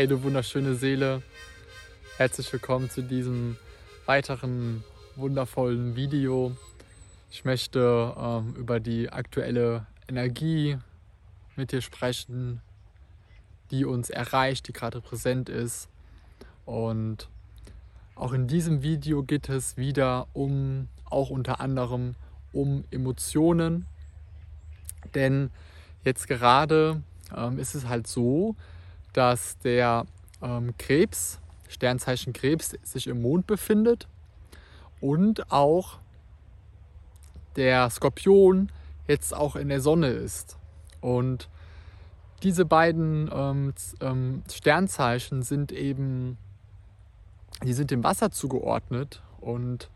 Hey du wunderschöne Seele, herzlich willkommen zu diesem weiteren wundervollen Video. Ich möchte ähm, über die aktuelle Energie mit dir sprechen, die uns erreicht, die gerade präsent ist. Und auch in diesem Video geht es wieder um, auch unter anderem um Emotionen. Denn jetzt gerade ähm, ist es halt so, dass der ähm, Krebs, Sternzeichen Krebs, sich im Mond befindet und auch der Skorpion jetzt auch in der Sonne ist. Und diese beiden ähm, ähm, Sternzeichen sind eben, die sind dem Wasser zugeordnet und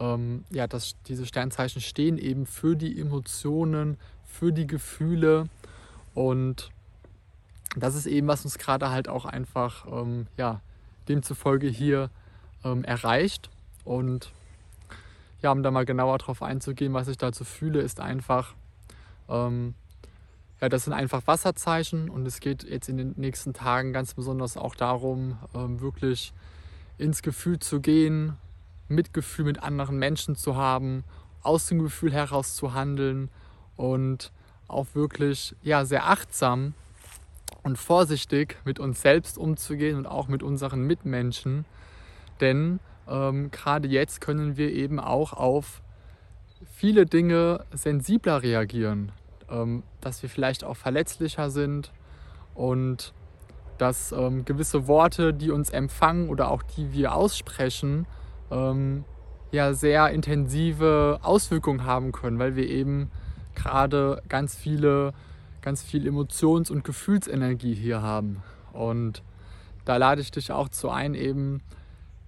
ähm, ja, das, diese Sternzeichen stehen eben für die Emotionen, für die Gefühle und das ist eben, was uns gerade halt auch einfach, ähm, ja, demzufolge hier ähm, erreicht. Und ja, um da mal genauer drauf einzugehen, was ich dazu fühle, ist einfach, ähm, ja, das sind einfach Wasserzeichen und es geht jetzt in den nächsten Tagen ganz besonders auch darum, ähm, wirklich ins Gefühl zu gehen, Mitgefühl mit anderen Menschen zu haben, aus dem Gefühl heraus zu handeln und auch wirklich ja, sehr achtsam und vorsichtig mit uns selbst umzugehen und auch mit unseren Mitmenschen. Denn ähm, gerade jetzt können wir eben auch auf viele Dinge sensibler reagieren, ähm, dass wir vielleicht auch verletzlicher sind und dass ähm, gewisse Worte, die uns empfangen oder auch die wir aussprechen, ähm, ja sehr intensive Auswirkungen haben können, weil wir eben gerade ganz viele ganz viel Emotions- und Gefühlsenergie hier haben. Und da lade ich dich auch zu ein, eben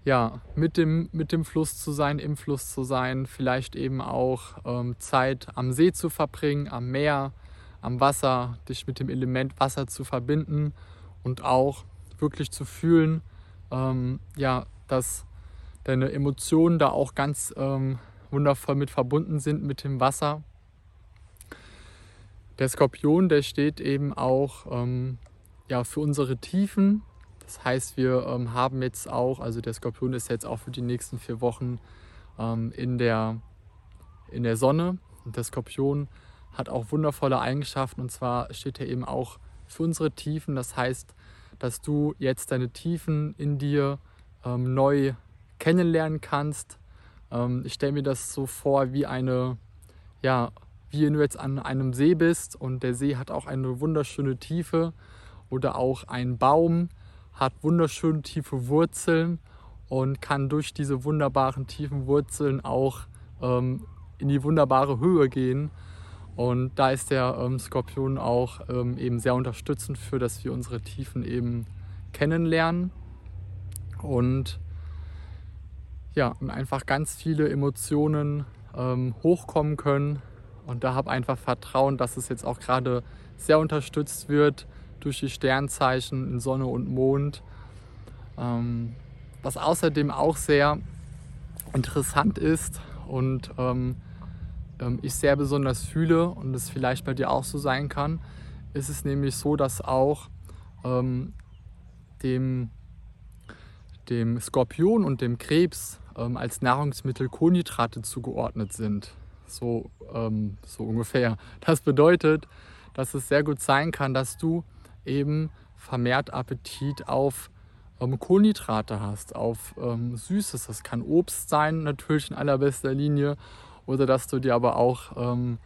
ja, mit, dem, mit dem Fluss zu sein, im Fluss zu sein, vielleicht eben auch ähm, Zeit am See zu verbringen, am Meer, am Wasser, dich mit dem Element Wasser zu verbinden und auch wirklich zu fühlen, ähm, ja, dass deine Emotionen da auch ganz ähm, wundervoll mit verbunden sind mit dem Wasser der Skorpion, der steht eben auch ähm, ja, für unsere Tiefen. Das heißt, wir ähm, haben jetzt auch, also der Skorpion ist jetzt auch für die nächsten vier Wochen ähm, in, der, in der Sonne. Und der Skorpion hat auch wundervolle Eigenschaften und zwar steht er eben auch für unsere Tiefen. Das heißt, dass du jetzt deine Tiefen in dir ähm, neu kennenlernen kannst. Ähm, ich stelle mir das so vor wie eine ja, wie wenn du jetzt an einem See bist und der See hat auch eine wunderschöne Tiefe oder auch ein Baum hat wunderschöne tiefe Wurzeln und kann durch diese wunderbaren tiefen Wurzeln auch ähm, in die wunderbare Höhe gehen. Und da ist der ähm, Skorpion auch ähm, eben sehr unterstützend für, dass wir unsere Tiefen eben kennenlernen und ja, und einfach ganz viele Emotionen ähm, hochkommen können, und da habe einfach Vertrauen, dass es jetzt auch gerade sehr unterstützt wird durch die Sternzeichen in Sonne und Mond. Ähm, was außerdem auch sehr interessant ist und ähm, ähm, ich sehr besonders fühle und es vielleicht bei dir auch so sein kann, ist es nämlich so, dass auch ähm, dem, dem Skorpion und dem Krebs ähm, als Nahrungsmittel Kohlenhydrate zugeordnet sind so, ähm, so ungefähr. Das bedeutet, dass es sehr gut sein kann, dass du eben vermehrt Appetit auf ähm, Kohlenhydrate hast, auf ähm, Süßes. Das kann Obst sein, natürlich in allerbester Linie, oder dass du dir aber auch ähm,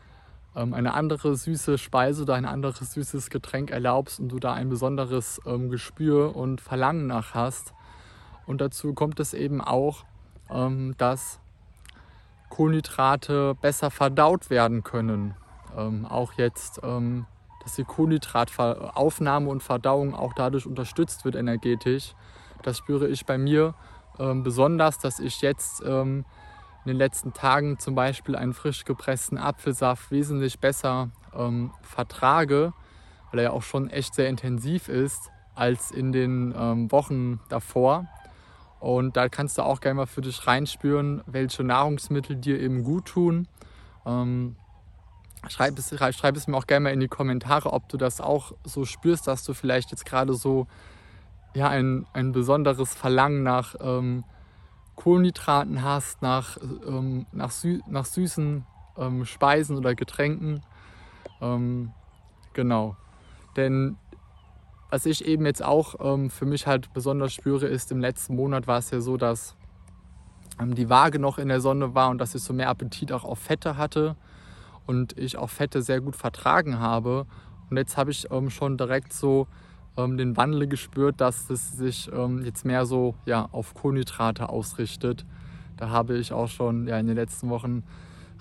ähm, eine andere süße Speise oder ein anderes süßes Getränk erlaubst und du da ein besonderes ähm, Gespür und Verlangen nach hast. Und dazu kommt es eben auch, dass Kohlenhydrate besser verdaut werden können. Ähm, auch jetzt, ähm, dass die Kohlenhydrataufnahme und Verdauung auch dadurch unterstützt wird energetisch. Das spüre ich bei mir ähm, besonders, dass ich jetzt ähm, in den letzten Tagen zum Beispiel einen frisch gepressten Apfelsaft wesentlich besser ähm, vertrage, weil er ja auch schon echt sehr intensiv ist als in den ähm, Wochen davor. Und da kannst du auch gerne mal für dich reinspüren, welche Nahrungsmittel dir eben gut tun. Ähm, schreib, es, schreib es mir auch gerne mal in die Kommentare, ob du das auch so spürst, dass du vielleicht jetzt gerade so ja, ein, ein besonderes Verlangen nach ähm, Kohlenhydraten hast, nach, ähm, nach, sü nach süßen ähm, Speisen oder Getränken. Ähm, genau. Denn was ich eben jetzt auch ähm, für mich halt besonders spüre, ist, im letzten Monat war es ja so, dass ähm, die Waage noch in der Sonne war und dass ich so mehr Appetit auch auf Fette hatte und ich auch Fette sehr gut vertragen habe. Und jetzt habe ich ähm, schon direkt so ähm, den Wandel gespürt, dass es sich ähm, jetzt mehr so ja, auf Kohlenhydrate ausrichtet. Da habe ich auch schon ja, in den letzten Wochen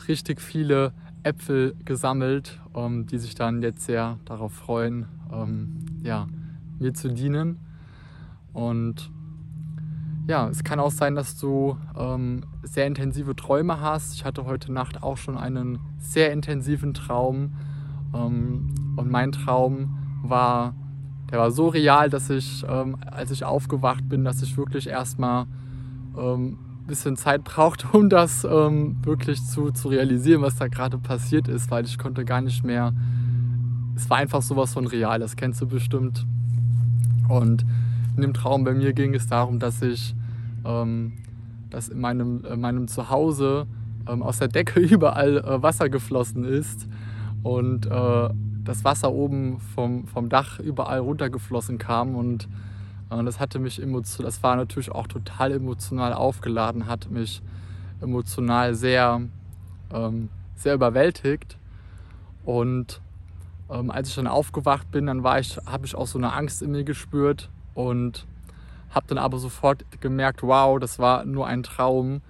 richtig viele Äpfel gesammelt, die sich dann jetzt sehr darauf freuen, ja, mir zu dienen. Und ja, es kann auch sein, dass du ähm, sehr intensive Träume hast. Ich hatte heute Nacht auch schon einen sehr intensiven Traum. Ähm, und mein Traum war, der war so real, dass ich, ähm, als ich aufgewacht bin, dass ich wirklich erstmal ähm, ein bisschen Zeit brauchte, um das ähm, wirklich zu, zu realisieren, was da gerade passiert ist, weil ich konnte gar nicht mehr. Es war einfach sowas von real, das kennst du bestimmt. Und in dem Traum bei mir ging es darum, dass ich, ähm, dass in meinem, in meinem Zuhause ähm, aus der Decke überall äh, Wasser geflossen ist und äh, das Wasser oben vom, vom Dach überall runtergeflossen kam und äh, das hatte mich emotional, das war natürlich auch total emotional aufgeladen, hat mich emotional sehr, ähm, sehr überwältigt und ähm, als ich dann aufgewacht bin, dann ich, habe ich auch so eine Angst in mir gespürt und habe dann aber sofort gemerkt, wow, das war nur ein Traum.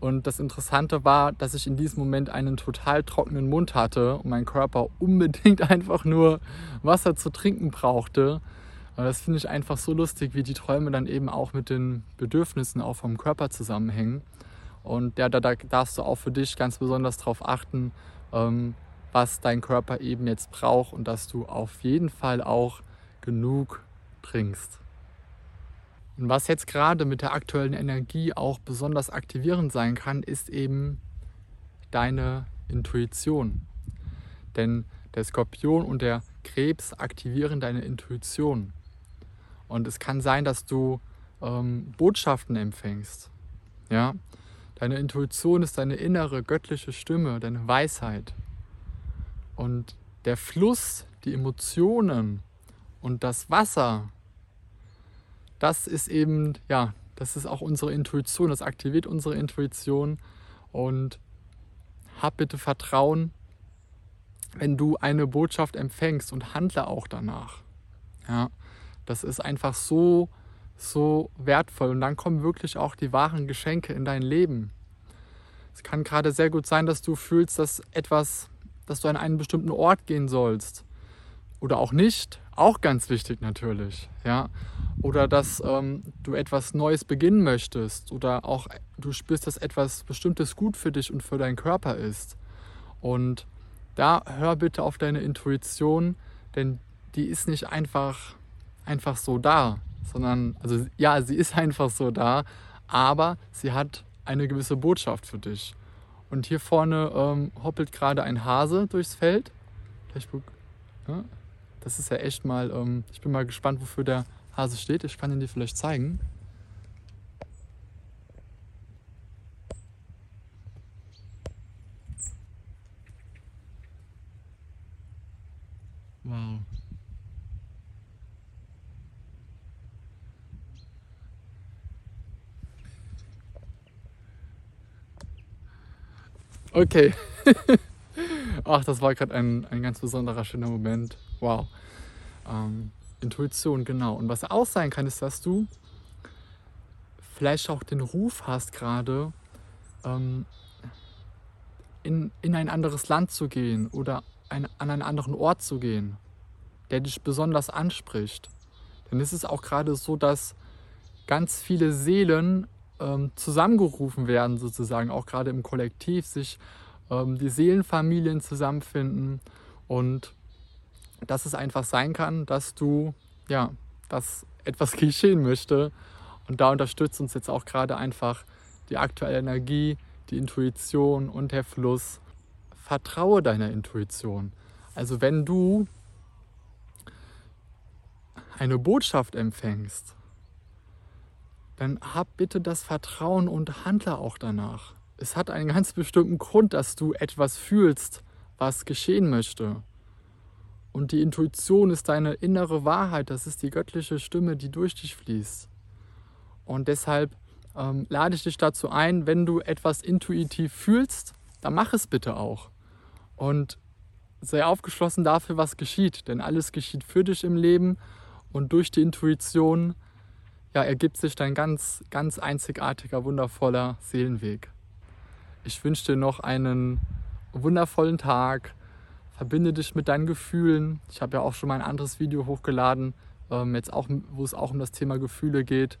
Und das Interessante war, dass ich in diesem Moment einen total trockenen Mund hatte und mein Körper unbedingt einfach nur Wasser zu trinken brauchte. Das finde ich einfach so lustig, wie die Träume dann eben auch mit den Bedürfnissen auch vom Körper zusammenhängen. Und ja, da, da darfst du auch für dich ganz besonders darauf achten, ähm, was dein Körper eben jetzt braucht und dass du auf jeden Fall auch genug trinkst. Und was jetzt gerade mit der aktuellen Energie auch besonders aktivierend sein kann, ist eben deine Intuition. Denn der Skorpion und der Krebs aktivieren deine Intuition. Und es kann sein, dass du ähm, Botschaften empfängst. Ja? Deine Intuition ist deine innere göttliche Stimme, deine Weisheit. Und der Fluss, die Emotionen und das Wasser, das ist eben, ja, das ist auch unsere Intuition, das aktiviert unsere Intuition und hab bitte Vertrauen, wenn du eine Botschaft empfängst und handle auch danach. Ja, das ist einfach so, so wertvoll und dann kommen wirklich auch die wahren Geschenke in dein Leben. Es kann gerade sehr gut sein, dass du fühlst, dass etwas dass du an einen bestimmten Ort gehen sollst. Oder auch nicht, auch ganz wichtig natürlich. Ja? Oder dass ähm, du etwas Neues beginnen möchtest. Oder auch du spürst, dass etwas Bestimmtes gut für dich und für deinen Körper ist. Und da hör bitte auf deine Intuition, denn die ist nicht einfach, einfach so da, sondern, also ja, sie ist einfach so da, aber sie hat eine gewisse Botschaft für dich. Und hier vorne ähm, hoppelt gerade ein Hase durchs Feld. Das ist ja echt mal, ähm, ich bin mal gespannt, wofür der Hase steht. Ich kann ihn dir vielleicht zeigen. Wow. Okay. Ach, das war gerade ein, ein ganz besonderer, schöner Moment. Wow. Ähm, Intuition, genau. Und was auch sein kann, ist, dass du vielleicht auch den Ruf hast, gerade ähm, in, in ein anderes Land zu gehen oder ein, an einen anderen Ort zu gehen, der dich besonders anspricht. Denn es ist auch gerade so, dass ganz viele Seelen ähm, zusammengerufen werden, sozusagen, auch gerade im Kollektiv, sich ähm, die Seelenfamilien zusammenfinden und dass es einfach sein kann, dass du, ja, dass etwas geschehen möchte. Und da unterstützt uns jetzt auch gerade einfach die aktuelle Energie, die Intuition und der Fluss. Vertraue deiner Intuition. Also wenn du eine Botschaft empfängst, dann hab bitte das Vertrauen und handle auch danach. Es hat einen ganz bestimmten Grund, dass du etwas fühlst, was geschehen möchte. Und die Intuition ist deine innere Wahrheit, das ist die göttliche Stimme, die durch dich fließt. Und deshalb ähm, lade ich dich dazu ein, wenn du etwas intuitiv fühlst, dann mach es bitte auch. Und sei aufgeschlossen dafür, was geschieht, denn alles geschieht für dich im Leben und durch die Intuition ja, ergibt sich dein ganz, ganz einzigartiger, wundervoller Seelenweg. Ich wünsche dir noch einen wundervollen Tag. Verbinde dich mit deinen Gefühlen. Ich habe ja auch schon mal ein anderes Video hochgeladen, ähm, jetzt auch, wo es auch um das Thema Gefühle geht.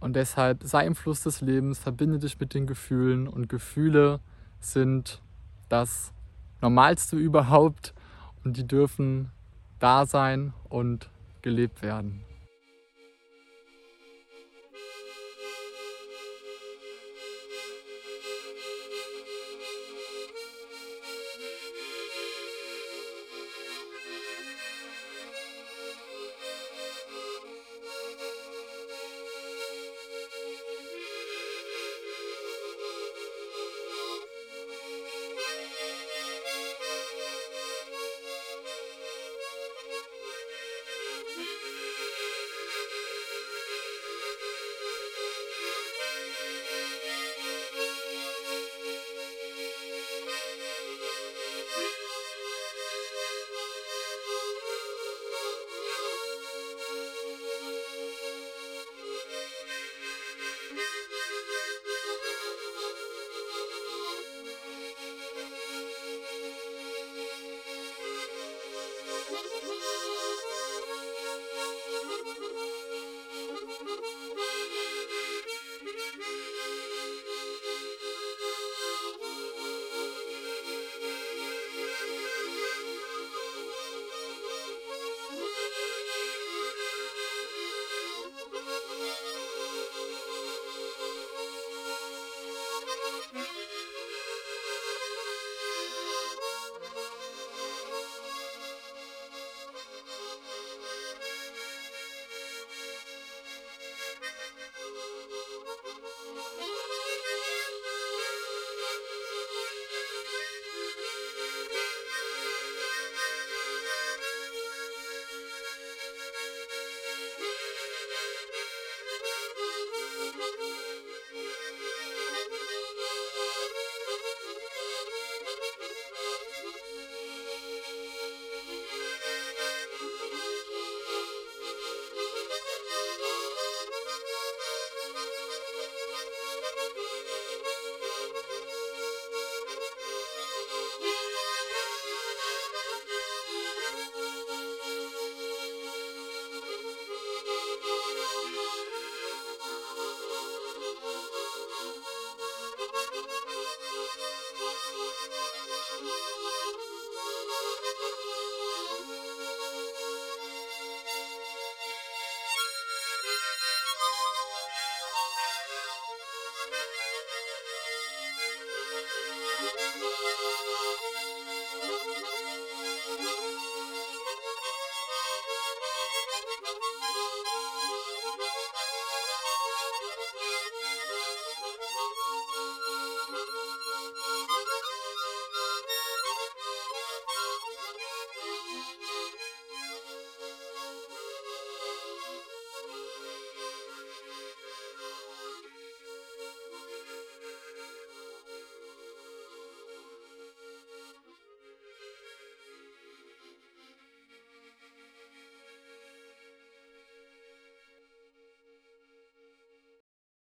Und deshalb sei im Fluss des Lebens, verbinde dich mit den Gefühlen. Und Gefühle sind das Normalste überhaupt und die dürfen da sein und gelebt werden.